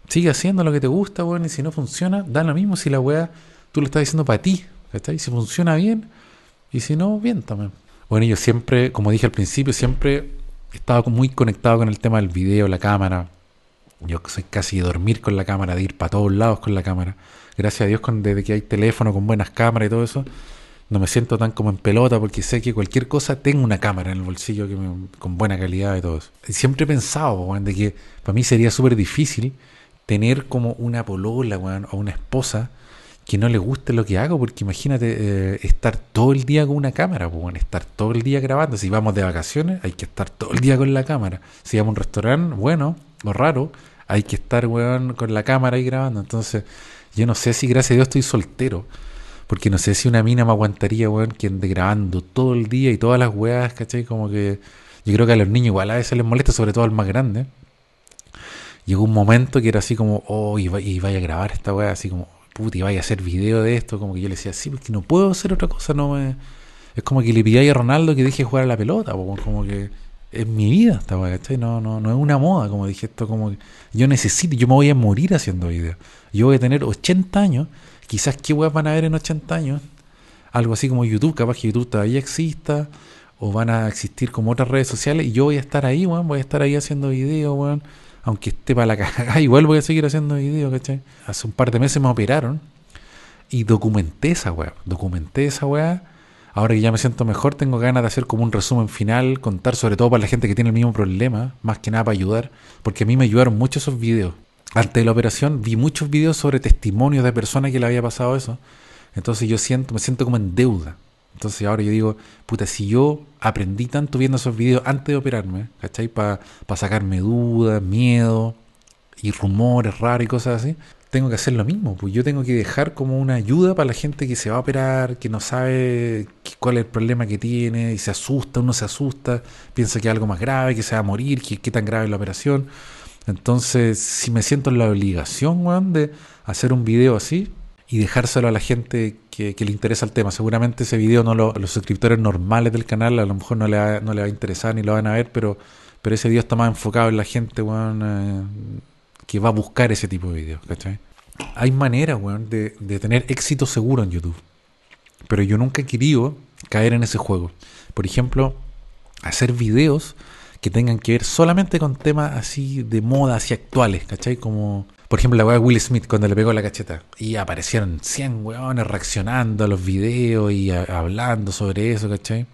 sigue haciendo lo que te gusta, weón, y si no funciona, da lo mismo si la wea tú lo estás diciendo para ti, ¿cachai? Si funciona bien, y si no, bien también. Bueno, yo siempre, como dije al principio, siempre estaba muy conectado con el tema del video, la cámara, yo soy casi de dormir con la cámara, de ir para todos lados con la cámara. Gracias a Dios, con, desde que hay teléfono con buenas cámaras y todo eso, no me siento tan como en pelota porque sé que cualquier cosa tengo una cámara en el bolsillo que con buena calidad y todo eso. Y siempre he pensado, de que para mí sería súper difícil tener como una polola, o una esposa que no le guste lo que hago, porque imagínate eh, estar todo el día con una cámara, pues, estar todo el día grabando. Si vamos de vacaciones, hay que estar todo el día con la cámara. Si vamos a un restaurante, bueno, lo raro, hay que estar, weón, con la cámara ahí grabando. Entonces, yo no sé si, gracias a Dios, estoy soltero. Porque no sé si una mina me aguantaría, weón, que ande grabando todo el día y todas las weas, ¿cachai? Como que yo creo que a los niños igual a veces les molesta, sobre todo al más grande. Llegó un momento que era así como, oh, y, vaya a grabar esta wea, así como, puta, y vaya a hacer video de esto. Como que yo le decía, sí, porque no puedo hacer otra cosa, no me... Es como que le pidí a Ronaldo que deje de jugar a la pelota, como que es mi vida esta weá, ¿cachai? No, no, no es una moda, como dije, esto como yo necesito, yo me voy a morir haciendo videos. Yo voy a tener 80 años, quizás qué weas van a ver en 80 años, algo así como YouTube, capaz que YouTube todavía exista, o van a existir como otras redes sociales, y yo voy a estar ahí, weón, voy a estar ahí haciendo videos, weón, aunque esté para la cagada, igual voy a seguir haciendo videos, ¿cachai? Hace un par de meses me operaron y documenté esa weá, documenté esa weá ahora que ya me siento mejor, tengo ganas de hacer como un resumen final, contar sobre todo para la gente que tiene el mismo problema, más que nada para ayudar, porque a mí me ayudaron mucho esos videos. Antes de la operación vi muchos videos sobre testimonios de personas que le había pasado eso. Entonces yo siento, me siento como en deuda. Entonces ahora yo digo, puta, si yo aprendí tanto viendo esos videos antes de operarme, ¿cachai? Para sacarme dudas, miedo y rumores raros y cosas así, tengo que hacer lo mismo. Pues yo tengo que dejar como una ayuda para la gente que se va a operar, que no sabe cuál es el problema que tiene y se asusta, uno se asusta, piensa que es algo más grave, que se va a morir, que qué tan grave es la operación. Entonces, si me siento en la obligación, weón, de hacer un video así, y dejárselo a la gente que, le interesa el tema. Seguramente ese video no lo, los suscriptores normales del canal a lo mejor no le, va, no le va a interesar ni lo van a ver, pero, pero ese video está más enfocado en la gente eh, que va a buscar ese tipo de videos. Hay maneras de, de tener éxito seguro en YouTube, pero yo nunca he querido caer en ese juego. Por ejemplo, hacer videos que tengan que ver solamente con temas así de moda, así actuales, ¿cachai? Como por ejemplo, la weá de Will Smith cuando le pegó la cacheta. Y aparecieron 100 weones reaccionando a los videos y hablando sobre eso, ¿cachai?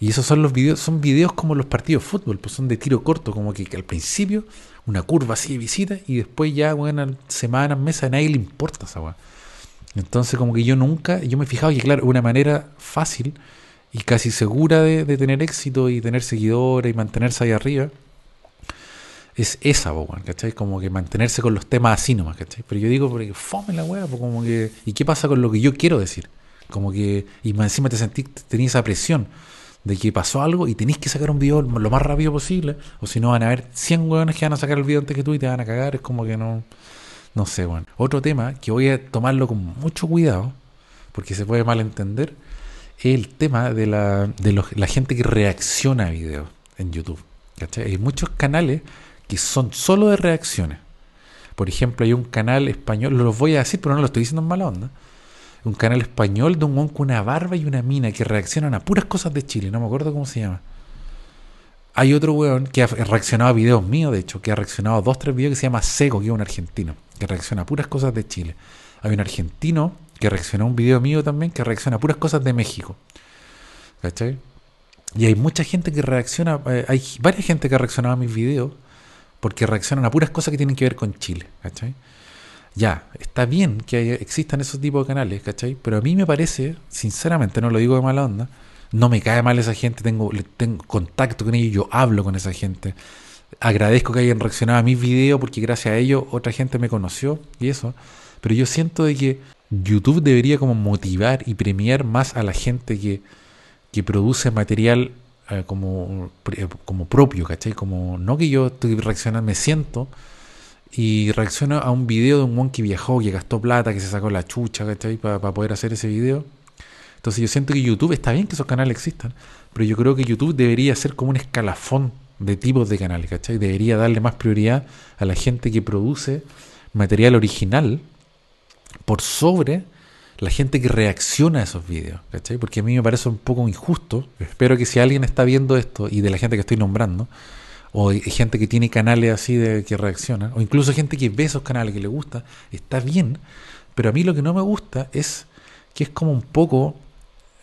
Y esos son los videos, son videos como los partidos de fútbol, pues son de tiro corto, como que, al principio una curva así de visita y después ya, bueno, semanas, meses, a nadie le importa esa weá. Entonces, como que yo nunca, yo me he fijado que, claro, una manera fácil y casi segura de, tener éxito y tener seguidores y mantenerse ahí arriba es esa, ¿cachai? Como que mantenerse con los temas así nomás, ¿cachai? Pero yo digo, porque fome la weá, como que. ¿Y qué pasa con lo que yo quiero decir? Como que. Y encima te sentís, tenías esa presión de que pasó algo y tenés que sacar un video lo más rápido posible, o si no van a haber 100 weones que van a sacar el video antes que tú y te van a cagar, es como que no. No sé, bueno. Otro tema que voy a tomarlo con mucho cuidado, porque se puede malentender, es el tema de la, de los, la gente que reacciona a videos en YouTube. ¿cachai? Hay muchos canales que son solo de reacciones. Por ejemplo, hay un canal español, lo voy a decir, pero no lo estoy diciendo en mala onda. Un canal español de un monco, una barba y una mina que reaccionan a puras cosas de Chile, no me acuerdo cómo se llama. Hay otro weón que ha reaccionado a videos míos, de hecho, que ha reaccionado a dos, tres videos que se llama Sego, que es un argentino, que reacciona a puras cosas de Chile. Hay un argentino que reaccionó a un video mío también, que reacciona a puras cosas de México. ¿Cachai? Y hay mucha gente que reacciona, eh, hay varias gente que ha reaccionado a mis videos porque reaccionan a puras cosas que tienen que ver con Chile, ¿cachai? Ya, está bien que existan esos tipos de canales, ¿cachai? Pero a mí me parece, sinceramente, no lo digo de mala onda, no me cae mal esa gente, tengo, contacto con ellos, yo hablo con esa gente. Agradezco que hayan reaccionado a mis videos porque gracias a ellos otra gente me conoció y eso. Pero yo siento de que YouTube debería como motivar y premiar más a la gente que, que produce material eh, como, eh, como propio, ¿cachai? Como no que yo estoy reaccionando, me siento y reacciono a un video de un mon que viajó, que gastó plata, que se sacó la chucha, ¿cachai? Para poder hacer ese video. Entonces yo siento que YouTube, está bien que esos canales existan, pero yo creo que YouTube debería ser como un escalafón de tipos de canales, ¿cachai? Debería darle más prioridad a la gente que produce material original por sobre la gente que reacciona a esos videos, ¿cachai? Porque a mí me parece un poco injusto. Espero que si alguien está viendo esto y de la gente que estoy nombrando, o gente que tiene canales así de que reaccionan, o incluso gente que ve esos canales que le gusta, está bien, pero a mí lo que no me gusta es que es como un poco,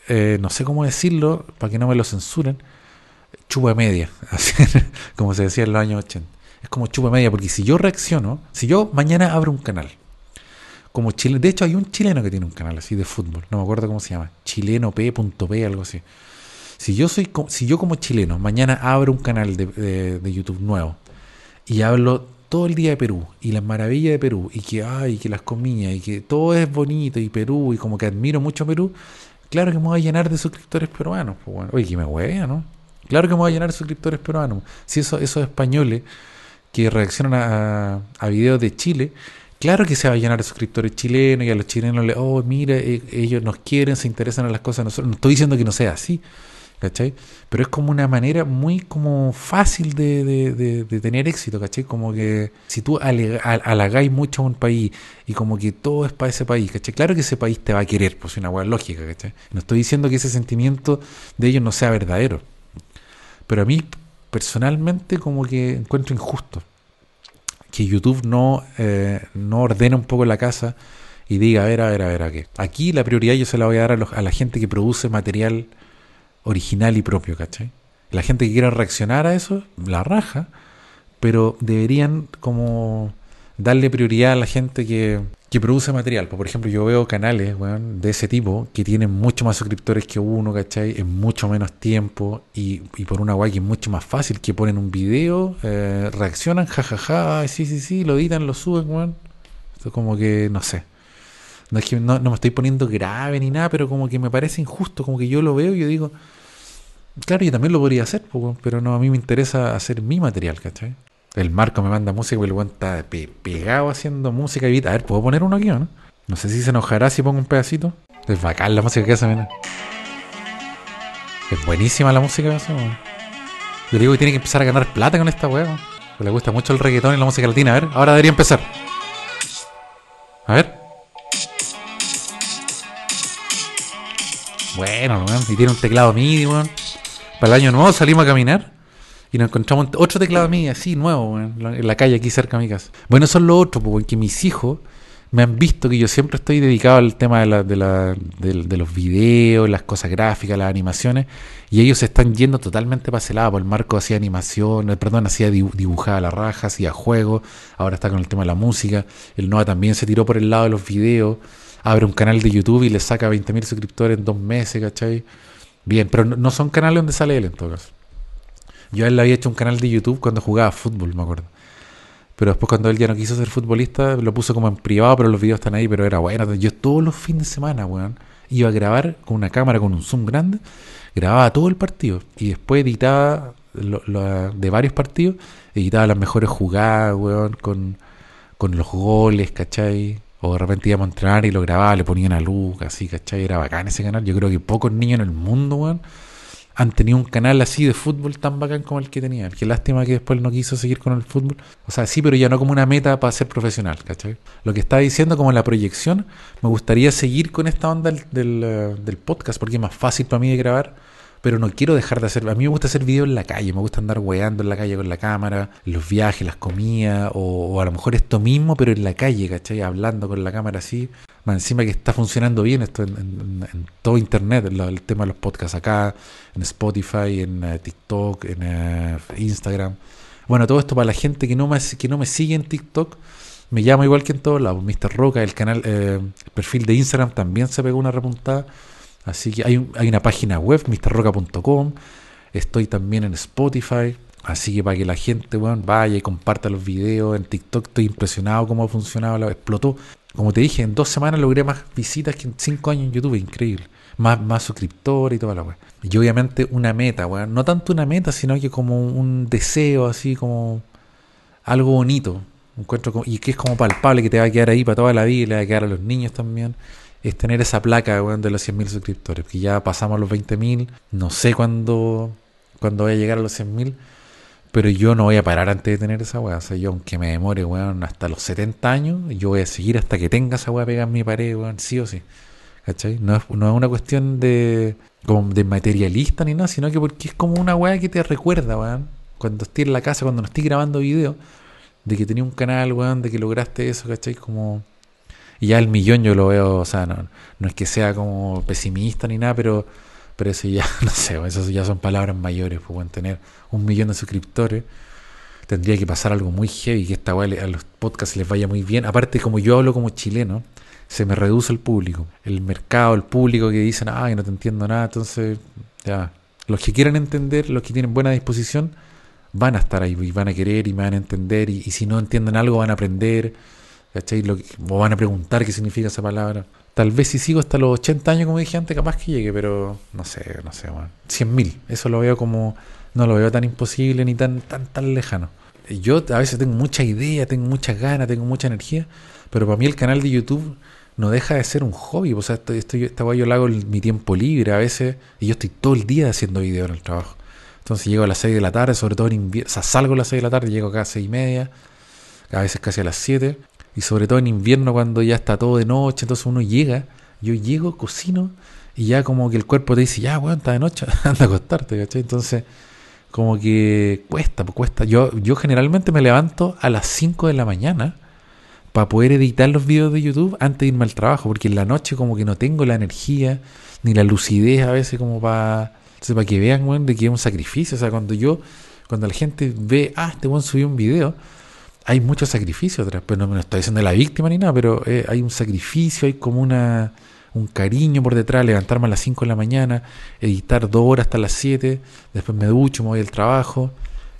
eh, no sé cómo decirlo, para que no me lo censuren, chupa media, como se decía en los años 80. Es como chupa media, porque si yo reacciono, si yo mañana abro un canal, como Chile. De hecho, hay un chileno que tiene un canal así de fútbol. No me acuerdo cómo se llama. Chileno P.P, algo así. Si yo soy, si yo como chileno mañana abro un canal de, YouTube nuevo y hablo todo el día de Perú y las maravillas de Perú y que ay, que las comillas y que todo es bonito y Perú y como que admiro mucho Perú, claro que me voy a llenar de suscriptores peruanos. Pues bueno, oye, que me huevea, ¿no? Claro que me voy a llenar de suscriptores peruanos. Si eso, esos españoles que reaccionan a, a videos de Chile Claro que se va a llenar de suscriptores chilenos y a los chilenos le, oh, mira, e, ellos nos quieren, se interesan en las cosas nosotros. No estoy diciendo que no sea así, ¿cachai? Pero es como una manera muy como fácil de, tener éxito, ¿cachai? Como que si tú halagáis mucho a un país y como que todo es para ese país, ¿cachai? Claro que ese país te va a querer, pues es una hueá lógica, ¿cachai? No estoy diciendo que ese sentimiento de ellos no sea verdadero. Pero a mí, personalmente, como que encuentro injusto que YouTube no, eh, no ordene un poco la casa y diga, a ver, a ver, a ver, a qué. Aquí la prioridad yo se la voy a dar a, los- a la gente que produce material original y propio, ¿cachai? La gente que quiera reaccionar a eso, la raja, pero deberían como darle prioridad a la gente que, que produce material. Pues, Por ejemplo, yo veo canales weón, de ese tipo que tienen mucho más suscriptores que uno, ¿cachai? En mucho menos tiempo y, y por una guay que es mucho más fácil, que ponen un video, eh, reaccionan, jajaja, ay, sí, sí, sí, lo editan, lo suben, weón. Esto como que, no sé. No es que no me estoy poniendo grave ni nada, pero como que me parece injusto, como que yo lo veo y yo digo, claro, yo también lo podría hacer, pero no, a mí me interesa hacer mi material, ¿cachai? El Marco me manda música, pero el weón está pe- pegado haciendo música. Y, a ver, ¿puedo poner uno aquí o no? No sé si se enojará si pongo un pedacito. Es bacán la música que hace, mira. Es buenísima la música que hace, weón. Yo digo que tiene que empezar a ganar plata con esta weón. Le gusta mucho el reggaetón y la música latina. A ver, ahora debería empezar. A ver. Bueno, weón. Y tiene un teclado MIDI, weón. Para el año nuevo salimos a caminar y nos encontramos otro teclado MIDI así, nuevo, en la calle aquí cerca de mi casa. Bueno, eso es lo otro, porque mis hijos me han visto que yo siempre estoy dedicado al tema de, la, de, la, de, los videos, las cosas gráficas, las animaciones, y ellos se están yendo totalmente para ese lado. Por el marco hacía animación, eh, perdón, hacía dibu- dibujaba la raja, hacía juegos, ahora está con el tema de la música. El Noah también se tiró por el lado de los videos, abre un canal de YouTube y le saca 20.000 suscriptores en dos meses, ¿cachai? Bien, pero no son canales donde sale él en todo caso. Yo a él le había hecho un canal de YouTube cuando jugaba fútbol, me acuerdo. Pero después cuando él ya no quiso ser futbolista, lo puso como en privado, pero los videos están ahí, pero era bueno. Yo todos los fines de semana, weón, iba a grabar con una cámara, con un zoom grande, grababa todo el partido y después editaba de varios partidos, editaba las mejores jugadas, weón, con, con los goles, ¿cachai? O de repente íbamos a entrenar y lo grababa, le ponían a luz, así, ¿cachai? Era bacán ese canal. Yo creo que pocos niños en el mundo, weón, han tenido un canal así de fútbol tan bacán como el que tenía. Qué lástima que después no quiso seguir con el fútbol. O sea, sí, pero ya no como una meta para ser profesional, ¿cachai? Lo que estaba diciendo como la proyección, me gustaría seguir con esta onda del, del, eh, del podcast porque es más fácil para mí de grabar. Pero no quiero dejar de hacer. A mí me gusta hacer videos en la calle, me gusta andar weando en la calle con la cámara, los viajes, las comidas, o, o a lo mejor esto mismo, pero en la calle, ¿cachai? Hablando con la cámara así. Más encima que está funcionando bien esto en, en- en todo internet, el, tema de los podcasts acá, en Spotify, en eh, TikTok, en eh, Instagram. Bueno, todo esto para la gente que no me, que no me sigue en TikTok, me llama igual que en todos lados. Mr. Roca, el canal, eh, el perfil de Instagram también se pegó una repuntada. Así que hay, hay una página web, mrroca.com. Estoy también en Spotify. Así que para que la gente vaya y comparta los videos. En TikTok estoy impresionado cómo ha funcionado. Explotó. Como te dije, en dos semanas logré más visitas que en cinco años en YouTube. Increíble. Más, suscriptores y toda la weá. Y obviamente una meta, weón. No tanto una meta, sino que como un deseo, así como algo bonito. Encuentro como- y que es como palpable, que te va a quedar ahí para toda la vida y le va a quedar a los niños también. Es tener esa placa de los 100.000 suscriptores. Que ya pasamos los 20.000. No sé cuándo, cuándo voy a llegar a los 100.000. Pero yo no voy a parar antes de tener esa weá. O sea, yo aunque me demore, weón, hasta los 70 años, yo voy a seguir hasta que tenga esa weá pegada en mi pared, weón, sí o sí. ¿Cachai? No es, no es una cuestión de, como de materialista ni nada, sino que porque es como una weá que te recuerda, weón. Cuando estés en la casa, cuando no estés grabando video, de que tenía un canal, weón, de que lograste eso, ¿cachai? Como... Y ya el millón yo lo veo, o sea, no, no es que sea como pesimista ni nada, pero, pero eso ya, no sé, eso ya son palabras mayores, pues, weón, tener un millón de suscriptores tendría que pasar algo muy heavy, que esta a los podcasts les vaya muy bien. Aparte, como yo hablo como chileno, se me reduce el público. El mercado, el público que dicen, ay, no te entiendo nada. Entonces, ya, los que quieran entender, los que tienen buena disposición, van a estar ahí y van a querer y me van a entender. Y si no entienden algo, van a aprender. ¿Cachai? Lo que- van a preguntar qué significa esa palabra. Tal vez si sigo hasta los 80 años, como dije antes, capaz que llegue, pero no sé, no sé, bueno. 100.000, eso lo veo como, no lo veo tan imposible ni tan, tan, tan lejano. Yo a veces tengo mucha idea, tengo muchas ganas, tengo mucha energía, pero para mí el canal de YouTube no deja de ser un hobby. O sea, esto, esto, yo- esta weá yo lo hago mi tiempo libre a veces, y yo estoy todo el día haciendo video en el trabajo. Entonces llego a las 6 de la tarde, sobre todo en invierno, o sea, salgo a las 6 de la tarde, llego acá a 6 y media, a veces casi a las 7, y sobre todo en invierno cuando ya está todo de noche, entonces uno llega, yo llego, cocino, y ya como que el cuerpo te dice, ya, weón, está de noche, anda a acostarte, ¿cachai? Entonces, como que cuesta, pues cuesta. Yo, yo generalmente me levanto a las 5 de la mañana para poder editar los videos de YouTube antes de irme al trabajo, porque en la noche como que no tengo la energía ni la lucidez a veces como para, para que vean, weón, de que es un sacrificio. O sea, cuando yo, cuando la gente ve, ah, este buen subió un video, hay mucho sacrificio atrás, pero no me lo estoy diciendo la víctima ni nada, pero eh, hay un sacrificio, hay como una un cariño por detrás, levantarme a las 5 de la mañana, editar dos horas hasta las 7, después me ducho, me voy al trabajo,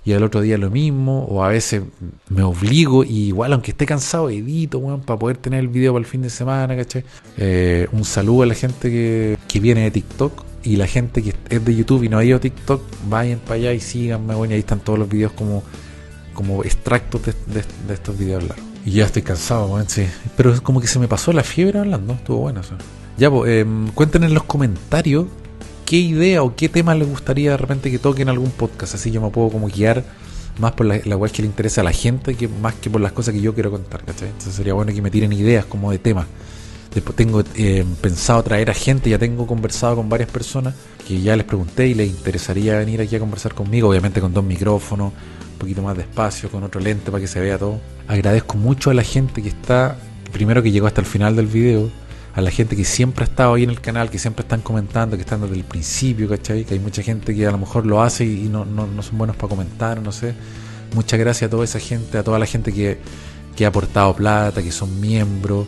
y al otro día lo mismo, o a veces me obligo, y igual aunque esté cansado, edito, weón, para poder tener el video para el fin de semana, ¿cachai? Eh, un saludo a la gente que, que, viene de TikTok y la gente que es de YouTube y no ha ido a TikTok, vayan para allá y síganme, bueno, ahí están todos los videos como, como extractos de, estos videos largos. Y ya estoy cansado, sí. Pero es como que se me pasó la fiebre hablando, estuvo bueno eso. Ya, pues, eh, cuenten en los comentarios qué idea o qué tema les gustaría de repente que toquen algún podcast. Así yo me puedo como guiar más por la, la que le interesa a la gente que más que por las cosas que yo quiero contar. ¿cachai? Entonces sería bueno que me tiren ideas como de temas. Después tengo eh, pensado traer a gente, ya tengo conversado con varias personas que ya les pregunté y les interesaría venir aquí a conversar conmigo, obviamente con dos micrófonos, poquito más de espacio, con otro lente para que se vea todo. Agradezco mucho a la gente que está, primero que llegó hasta el final del video, a la gente que siempre ha estado ahí en el canal, que siempre están comentando, que están desde el principio, ¿cachai? Que hay mucha gente que a lo mejor lo hace y no, no, no son buenos para comentar, no sé. Muchas gracias a toda esa gente, a toda la gente que, que ha aportado plata, que son miembros,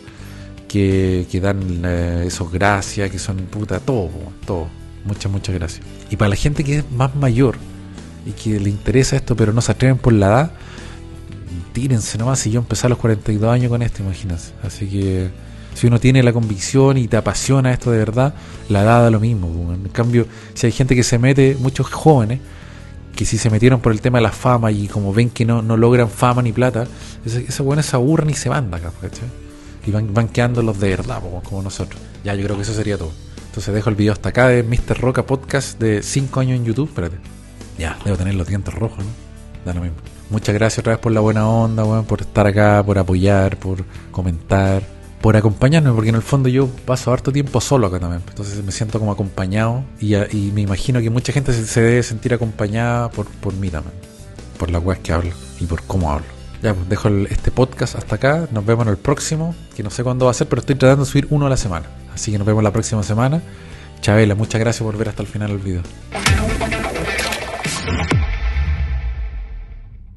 que, que dan eh, esos gracias, que son puta, todo, todo. Muchas, muchas gracias. Y para la gente que es más mayor y que le interesa esto, pero no se atreven por la edad, tírense nomás. Si yo empecé a los 42 años con esto, imagínense. Así que si uno tiene la convicción y te apasiona esto de verdad, la edad da lo mismo. En cambio, si hay gente que se mete, muchos jóvenes, que si se metieron por el tema de la fama y como ven que no, no logran fama ni plata, esos buenos se aburren y se van acá, Y van, van quedando los de verdad, como nosotros. Ya, yo creo que eso sería todo. Entonces dejo el video hasta acá de Mr. Roca Podcast de 5 años en YouTube. Espérate. Ya, debo tener los dientes rojos, ¿no? Da lo mismo. Muchas gracias otra vez por la buena onda, weón, por estar acá, por apoyar, por comentar por acompañarme, porque en el fondo yo paso harto tiempo solo acá también. Entonces me siento como acompañado y, me imagino que mucha gente se, debe sentir acompañada por, mí también, por la web que hablo y por cómo hablo. Ya, pues dejo este podcast hasta acá. Nos vemos en el próximo, que no sé cuándo va a ser, pero estoy tratando de subir uno a la semana. Así que nos vemos la próxima semana. Chabela, muchas gracias por ver hasta el final el video.